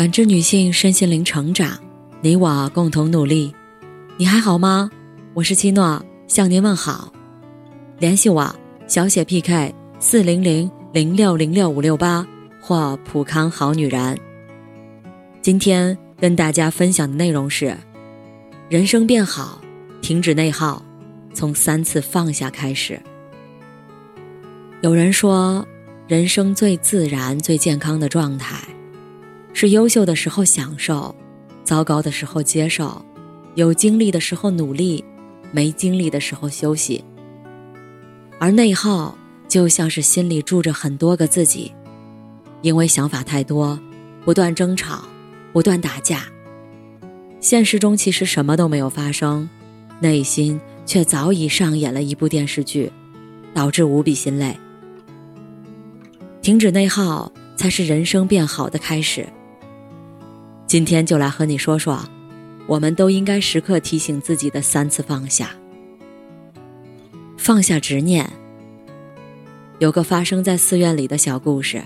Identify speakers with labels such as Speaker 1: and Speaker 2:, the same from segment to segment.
Speaker 1: 感知女性身心灵成长，你我共同努力。你还好吗？我是七诺，向您问好。联系我小写 PK 四零零零六零六五六八或普康好女人。今天跟大家分享的内容是：人生变好，停止内耗，从三次放下开始。有人说，人生最自然、最健康的状态。是优秀的时候享受，糟糕的时候接受，有精力的时候努力，没精力的时候休息。而内耗就像是心里住着很多个自己，因为想法太多，不断争吵，不断打架。现实中其实什么都没有发生，内心却早已上演了一部电视剧，导致无比心累。停止内耗，才是人生变好的开始。今天就来和你说说，我们都应该时刻提醒自己的三次放下。放下执念。有个发生在寺院里的小故事。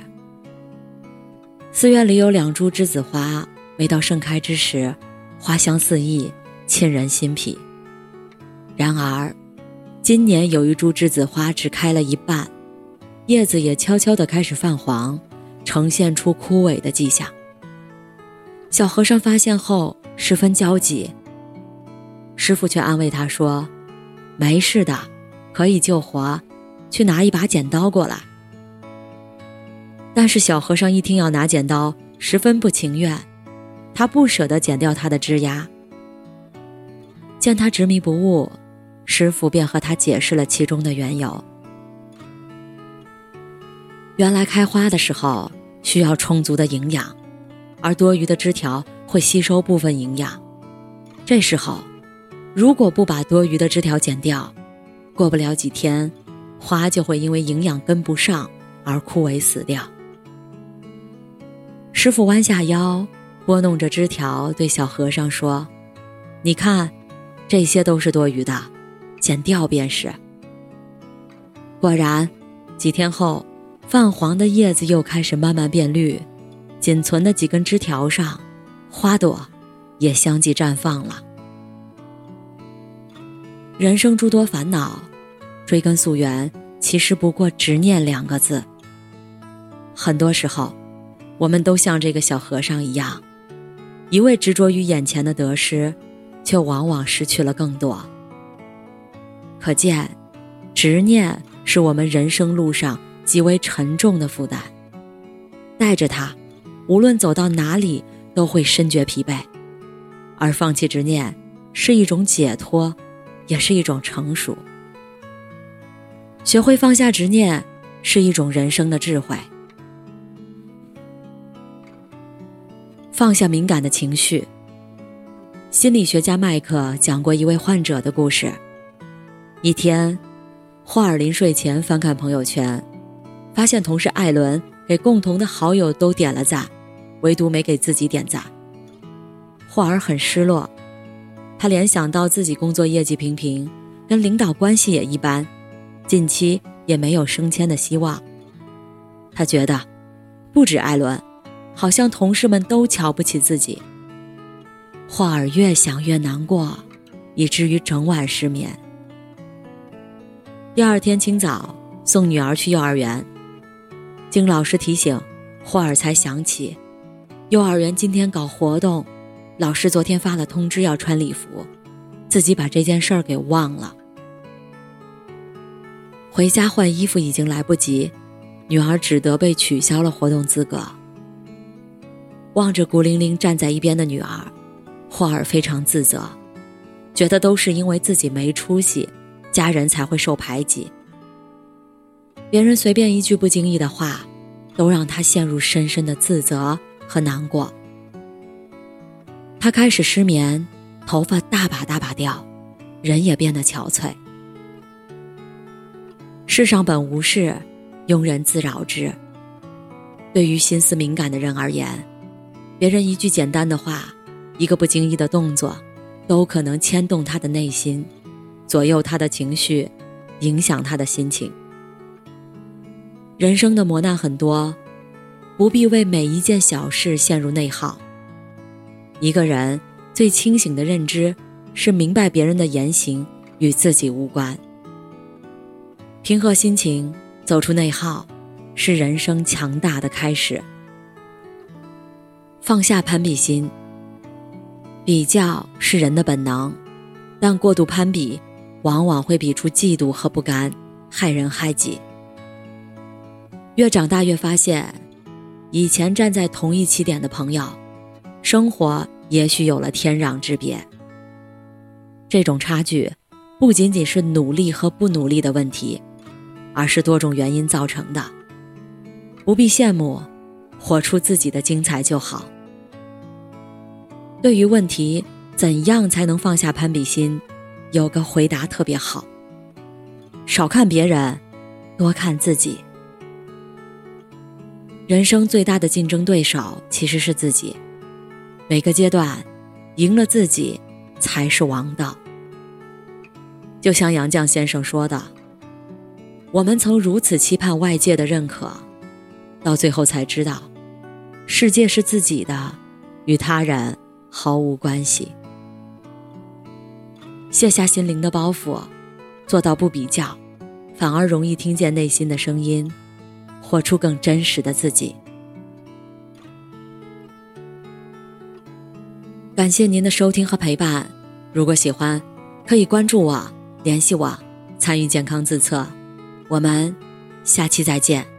Speaker 1: 寺院里有两株栀子花，每到盛开之时，花香四溢，沁人心脾。然而，今年有一株栀子花只开了一半，叶子也悄悄地开始泛黄，呈现出枯萎的迹象。小和尚发现后十分焦急。师傅却安慰他说：“没事的，可以救活，去拿一把剪刀过来。”但是小和尚一听要拿剪刀，十分不情愿，他不舍得剪掉他的枝丫。见他执迷不悟，师傅便和他解释了其中的缘由。原来开花的时候需要充足的营养。而多余的枝条会吸收部分营养，这时候，如果不把多余的枝条剪掉，过不了几天，花就会因为营养跟不上而枯萎死掉。师傅弯下腰，拨弄着枝条，对小和尚说：“你看，这些都是多余的，剪掉便是。”果然，几天后，泛黄的叶子又开始慢慢变绿。仅存的几根枝条上，花朵也相继绽放了。人生诸多烦恼，追根溯源，其实不过执念两个字。很多时候，我们都像这个小和尚一样，一味执着于眼前的得失，却往往失去了更多。可见，执念是我们人生路上极为沉重的负担，带着它。无论走到哪里，都会深觉疲惫，而放弃执念是一种解脱，也是一种成熟。学会放下执念，是一种人生的智慧。放下敏感的情绪。心理学家麦克讲过一位患者的故事。一天，霍尔临睡前翻看朋友圈，发现同事艾伦给共同的好友都点了赞。唯独没给自己点赞，霍尔很失落。他联想到自己工作业绩平平，跟领导关系也一般，近期也没有升迁的希望。他觉得，不止艾伦，好像同事们都瞧不起自己。霍尔越想越难过，以至于整晚失眠。第二天清早送女儿去幼儿园，经老师提醒，霍尔才想起。幼儿园今天搞活动，老师昨天发了通知要穿礼服，自己把这件事儿给忘了。回家换衣服已经来不及，女儿只得被取消了活动资格。望着孤零零站在一边的女儿，霍尔非常自责，觉得都是因为自己没出息，家人才会受排挤。别人随便一句不经意的话，都让他陷入深深的自责。和难过，他开始失眠，头发大把大把掉，人也变得憔悴。世上本无事，庸人自扰之。对于心思敏感的人而言，别人一句简单的话，一个不经意的动作，都可能牵动他的内心，左右他的情绪，影响他的心情。人生的磨难很多。不必为每一件小事陷入内耗，一个人最清醒的认知是明白别人的言行与自己无关。平和心情，走出内耗，是人生强大的开始。放下攀比心。比较是人的本能，但过度攀比，往往会比出嫉妒和不甘，害人害己。越长大越发现，以前站在同一起点的朋友，生活也许有了天壤之别。这种差距，不仅仅是努力和不努力的问题，而是多种原因造成的。不必羡慕，活出自己的精彩就好。对于问题，怎样才能放下攀比心？有个回答特别好：少看别人，多看自己。人生最大的竞争对手其实是自己。每个阶段，赢了自己才是王道。就像杨绛先生说的：“我们曾如此期盼外界的认可，到最后才知道，世界是自己的，与他人毫无关系。”卸下心灵的包袱，做到不比较，反而容易听见内心的声音。活出更真实的自己。感谢您的收听和陪伴。如果喜欢，可以关注我、联系我、参与健康自测。我们下期再见。